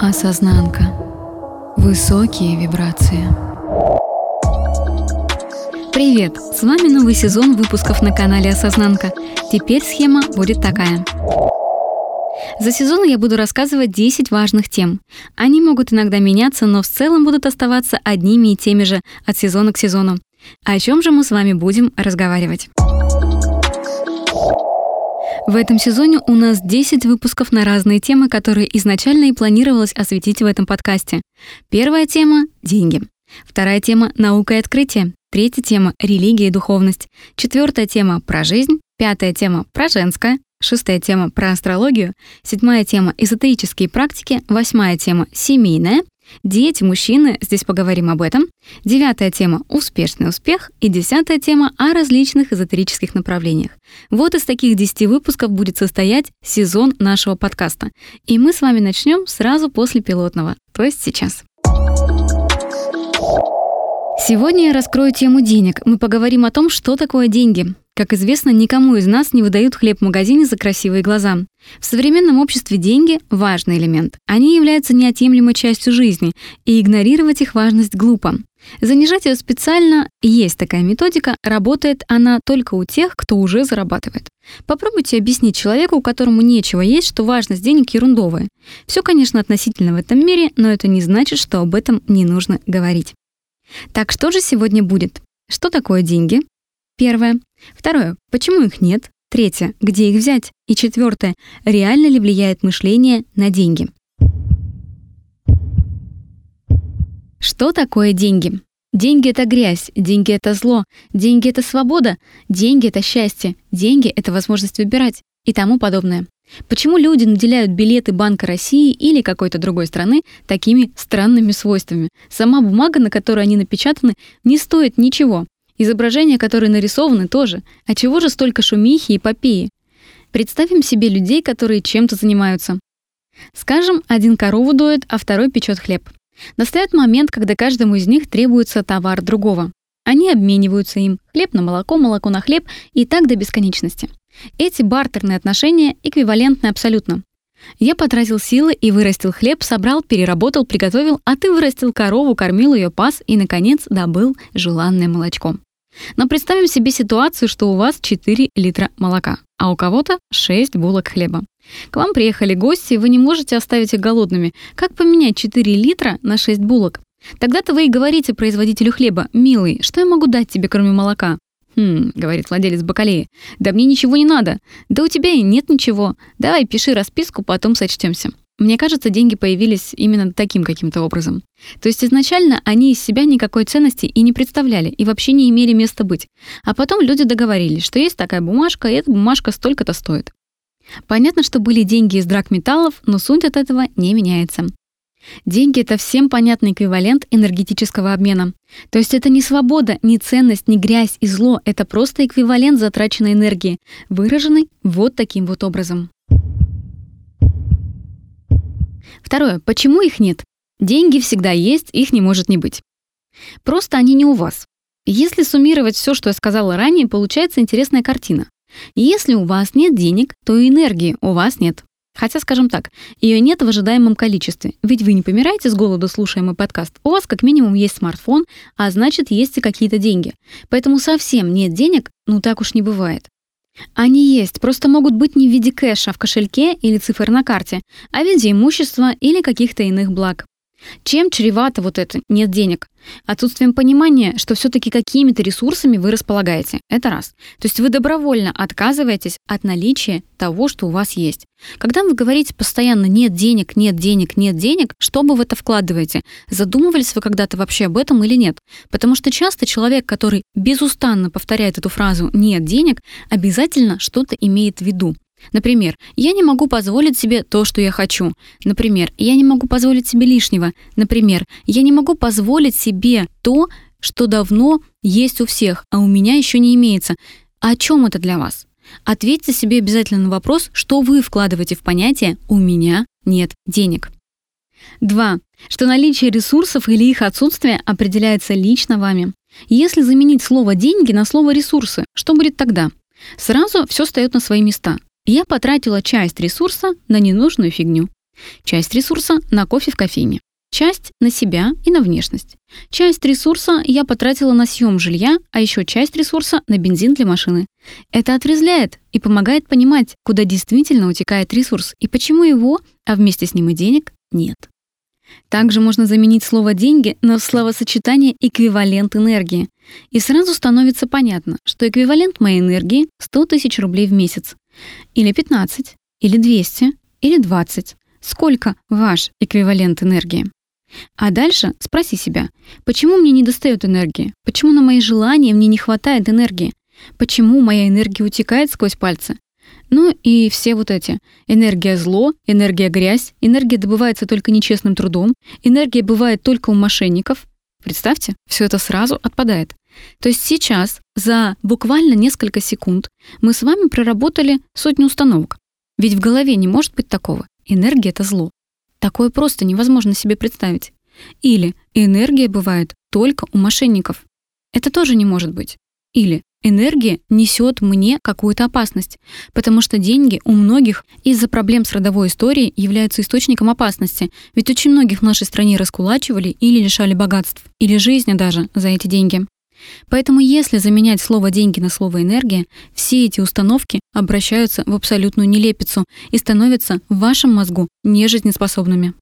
Осознанка. Высокие вибрации. Привет! С вами новый сезон выпусков на канале Осознанка. Теперь схема будет такая. За сезон я буду рассказывать 10 важных тем. Они могут иногда меняться, но в целом будут оставаться одними и теми же от сезона к сезону. О чем же мы с вами будем разговаривать? В этом сезоне у нас 10 выпусков на разные темы, которые изначально и планировалось осветить в этом подкасте. Первая тема — деньги. Вторая тема — наука и открытие. Третья тема — религия и духовность. Четвертая тема — про жизнь. Пятая тема — про женское. Шестая тема — про астрологию. Седьмая тема — эзотерические практики. Восьмая тема — семейная. Дети, мужчины, здесь поговорим об этом. Девятая тема — успешный успех. И десятая тема — о различных эзотерических направлениях. Вот из таких десяти выпусков будет состоять сезон нашего подкаста. И мы с вами начнем сразу после пилотного, то есть сейчас. Сегодня я раскрою тему денег. Мы поговорим о том, что такое деньги. Как известно, никому из нас не выдают хлеб в магазине за красивые глаза. В современном обществе деньги – важный элемент. Они являются неотъемлемой частью жизни, и игнорировать их важность глупо. Занижать ее специально есть такая методика, работает она только у тех, кто уже зарабатывает. Попробуйте объяснить человеку, которому нечего есть, что важность денег ерундовая. Все, конечно, относительно в этом мире, но это не значит, что об этом не нужно говорить. Так что же сегодня будет? Что такое деньги? Первое. Второе. Почему их нет? Третье. Где их взять? И четвертое. Реально ли влияет мышление на деньги? Что такое деньги? Деньги — это грязь, деньги — это зло, деньги — это свобода, деньги — это счастье, деньги — это возможность выбирать и тому подобное. Почему люди наделяют билеты Банка России или какой-то другой страны такими странными свойствами? Сама бумага, на которой они напечатаны, не стоит ничего. Изображения, которые нарисованы, тоже. А чего же столько шумихи и попеи? Представим себе людей, которые чем-то занимаются. Скажем, один корову доет, а второй печет хлеб. Настает момент, когда каждому из них требуется товар другого. Они обмениваются им хлеб на молоко, молоко на хлеб и так до бесконечности. Эти бартерные отношения эквивалентны абсолютно. Я потратил силы и вырастил хлеб, собрал, переработал, приготовил, а ты вырастил корову, кормил ее, пас и, наконец, добыл желанное молочко. Но представим себе ситуацию, что у вас 4 литра молока, а у кого-то 6 булок хлеба. К вам приехали гости, и вы не можете оставить их голодными. Как поменять 4 литра на 6 булок? Тогда-то вы и говорите производителю хлеба, «Милый, что я могу дать тебе, кроме молока?» «Хм», — говорит владелец бакалеи, «да мне ничего не надо. Да у тебя и нет ничего. Давай пиши расписку, потом сочтемся». Мне кажется, деньги появились именно таким каким-то образом. То есть изначально они из себя никакой ценности и не представляли, и вообще не имели места быть. А потом люди договорились, что есть такая бумажка, и эта бумажка столько-то стоит. Понятно, что были деньги из драгметаллов, но суть от этого не меняется. Деньги — это всем понятный эквивалент энергетического обмена. То есть это не свобода, не ценность, не грязь и зло, это просто эквивалент затраченной энергии, выраженный вот таким вот образом. Второе. Почему их нет? Деньги всегда есть, их не может не быть. Просто они не у вас. Если суммировать все, что я сказала ранее, получается интересная картина. Если у вас нет денег, то и энергии у вас нет. Хотя, скажем так, ее нет в ожидаемом количестве. Ведь вы не помираете с голоду, слушая мой подкаст. У вас как минимум есть смартфон, а значит, есть и какие-то деньги. Поэтому совсем нет денег, ну так уж не бывает. Они есть, просто могут быть не в виде кэша в кошельке или цифр на карте, а в виде имущества или каких-то иных благ. Чем чревато вот это «нет денег»? Отсутствием понимания, что все-таки какими-то ресурсами вы располагаете. Это раз. То есть вы добровольно отказываетесь от наличия того, что у вас есть. Когда вы говорите постоянно «нет денег, нет денег, нет денег», что вы в это вкладываете? Задумывались вы когда-то вообще об этом или нет? Потому что часто человек, который безустанно повторяет эту фразу «нет денег», обязательно что-то имеет в виду. Например, я не могу позволить себе то, что я хочу. Например, я не могу позволить себе лишнего. Например, я не могу позволить себе то, что давно есть у всех, а у меня еще не имеется. О чем это для вас? Ответьте себе обязательно на вопрос, что вы вкладываете в понятие «у меня нет денег». 2. Что наличие ресурсов или их отсутствие определяется лично вами. Если заменить слово «деньги» на слово «ресурсы», что будет тогда? Сразу все встает на свои места. Я потратила часть ресурса на ненужную фигню. Часть ресурса на кофе в кофейне. Часть на себя и на внешность. Часть ресурса я потратила на съем жилья, а еще часть ресурса на бензин для машины. Это отрезвляет и помогает понимать, куда действительно утекает ресурс и почему его, а вместе с ним и денег, нет. Также можно заменить слово «деньги» на словосочетание «эквивалент энергии». И сразу становится понятно, что эквивалент моей энергии — 100 тысяч рублей в месяц. Или 15, или 200, или 20. Сколько ваш эквивалент энергии? А дальше спроси себя, почему мне не достает энергии? Почему на мои желания мне не хватает энергии? Почему моя энергия утекает сквозь пальцы? Ну и все вот эти. Энергия зло, энергия грязь, энергия добывается только нечестным трудом, энергия бывает только у мошенников. Представьте, все это сразу отпадает. То есть сейчас за буквально несколько секунд мы с вами проработали сотню установок. Ведь в голове не может быть такого. Энергия — это зло. Такое просто невозможно себе представить. Или энергия бывает только у мошенников. Это тоже не может быть. Или энергия несет мне какую-то опасность, потому что деньги у многих из-за проблем с родовой историей являются источником опасности, ведь очень многих в нашей стране раскулачивали или лишали богатств, или жизни даже за эти деньги. Поэтому если заменять слово «деньги» на слово «энергия», все эти установки обращаются в абсолютную нелепицу и становятся в вашем мозгу нежизнеспособными.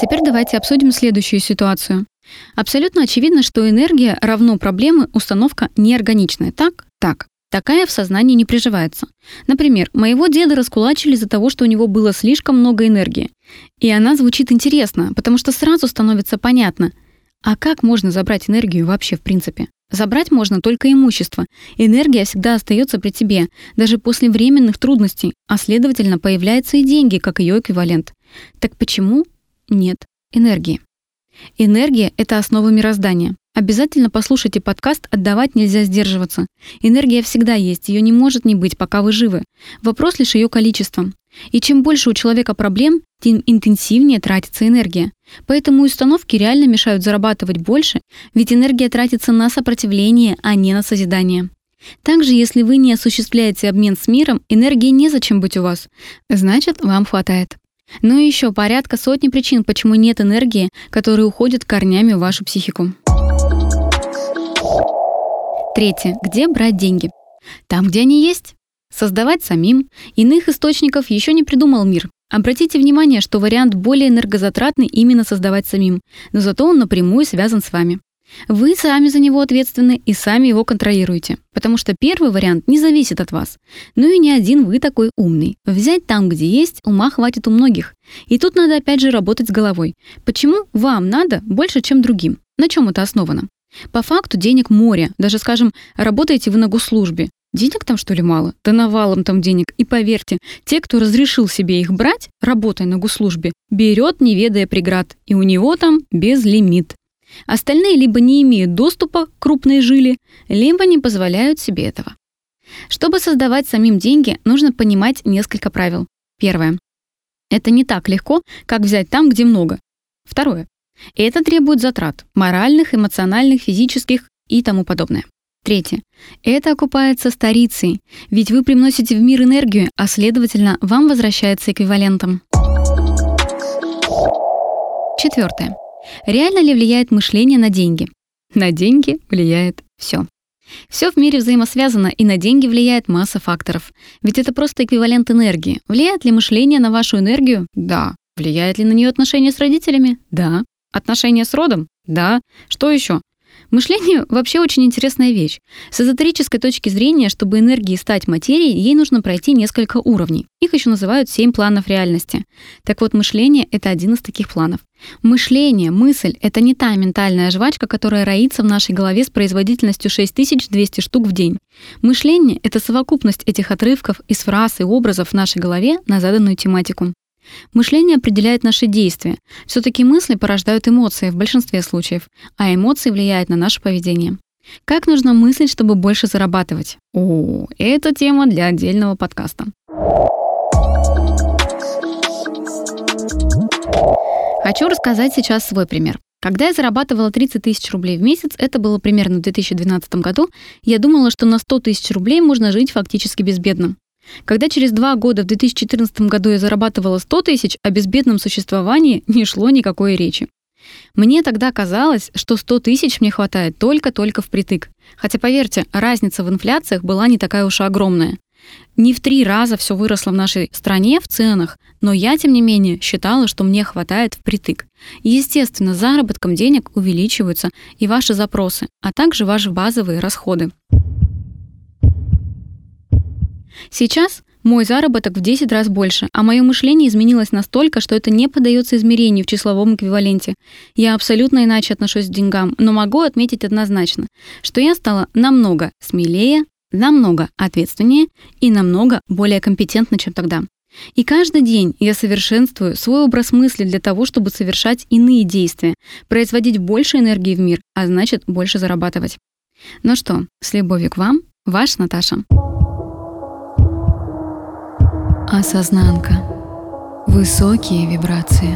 Теперь давайте обсудим следующую ситуацию. Абсолютно очевидно, что энергия равно проблемы, установка неорганичная. Так? Так. Такая в сознании не приживается. Например, моего деда раскулачили из-за того, что у него было слишком много энергии. И она звучит интересно, потому что сразу становится понятно, а как можно забрать энергию вообще в принципе? Забрать можно только имущество. Энергия всегда остается при тебе, даже после временных трудностей, а следовательно появляются и деньги, как ее эквивалент. Так почему нет энергии? Энергия — это основа мироздания. Обязательно послушайте подкаст «Отдавать нельзя сдерживаться». Энергия всегда есть, ее не может не быть, пока вы живы. Вопрос лишь ее количества. И чем больше у человека проблем, тем интенсивнее тратится энергия. Поэтому установки реально мешают зарабатывать больше, ведь энергия тратится на сопротивление, а не на созидание. Также, если вы не осуществляете обмен с миром, энергии незачем быть у вас. Значит, вам хватает. Ну и еще порядка сотни причин, почему нет энергии, которые уходят корнями в вашу психику. Третье. Где брать деньги? Там, где они есть. Создавать самим. Иных источников еще не придумал мир. Обратите внимание, что вариант более энергозатратный именно создавать самим, но зато он напрямую связан с вами. Вы сами за него ответственны и сами его контролируете, потому что первый вариант не зависит от вас. Ну и не один вы такой умный. Взять там, где есть, ума хватит у многих. И тут надо опять же работать с головой. Почему вам надо больше, чем другим? На чем это основано? По факту денег море. Даже, скажем, работаете вы на госслужбе. Денег там что ли мало? Да навалом там денег. И поверьте, те, кто разрешил себе их брать, работая на госслужбе, берет, не ведая преград. И у него там безлимит. Остальные либо не имеют доступа к крупной жиле, либо не позволяют себе этого. Чтобы создавать самим деньги, нужно понимать несколько правил. Первое. Это не так легко, как взять там, где много. Второе. Это требует затрат – моральных, эмоциональных, физических и тому подобное. Третье. Это окупается старицей, ведь вы приносите в мир энергию, а следовательно, вам возвращается эквивалентом. Четвертое. Реально ли влияет мышление на деньги? На деньги влияет все. Все в мире взаимосвязано, и на деньги влияет масса факторов. Ведь это просто эквивалент энергии. Влияет ли мышление на вашу энергию? Да. Влияет ли на нее отношения с родителями? Да. Отношения с родом? Да. Что еще? Мышление вообще очень интересная вещь. С эзотерической точки зрения, чтобы энергии стать материей, ей нужно пройти несколько уровней. Их еще называют семь планов реальности. Так вот, мышление — это один из таких планов. Мышление, мысль — это не та ментальная жвачка, которая роится в нашей голове с производительностью 6200 штук в день. Мышление — это совокупность этих отрывков из фраз и образов в нашей голове на заданную тематику. Мышление определяет наши действия. Все-таки мысли порождают эмоции в большинстве случаев, а эмоции влияют на наше поведение. Как нужно мыслить, чтобы больше зарабатывать? О, это тема для отдельного подкаста. Хочу рассказать сейчас свой пример. Когда я зарабатывала 30 тысяч рублей в месяц, это было примерно в 2012 году, я думала, что на 100 тысяч рублей можно жить фактически безбедно. Когда через два года в 2014 году я зарабатывала 100 тысяч, о безбедном существовании не шло никакой речи. Мне тогда казалось, что 100 тысяч мне хватает только-только впритык. Хотя, поверьте, разница в инфляциях была не такая уж и огромная. Не в три раза все выросло в нашей стране в ценах, но я, тем не менее, считала, что мне хватает впритык. Естественно, заработком денег увеличиваются и ваши запросы, а также ваши базовые расходы. Сейчас мой заработок в 10 раз больше, а мое мышление изменилось настолько, что это не поддается измерению в числовом эквиваленте. Я абсолютно иначе отношусь к деньгам, но могу отметить однозначно, что я стала намного смелее, намного ответственнее и намного более компетентна, чем тогда. И каждый день я совершенствую свой образ мысли для того, чтобы совершать иные действия, производить больше энергии в мир, а значит больше зарабатывать. Ну что, с любовью к вам, ваш Наташа. Осознанка. Высокие вибрации.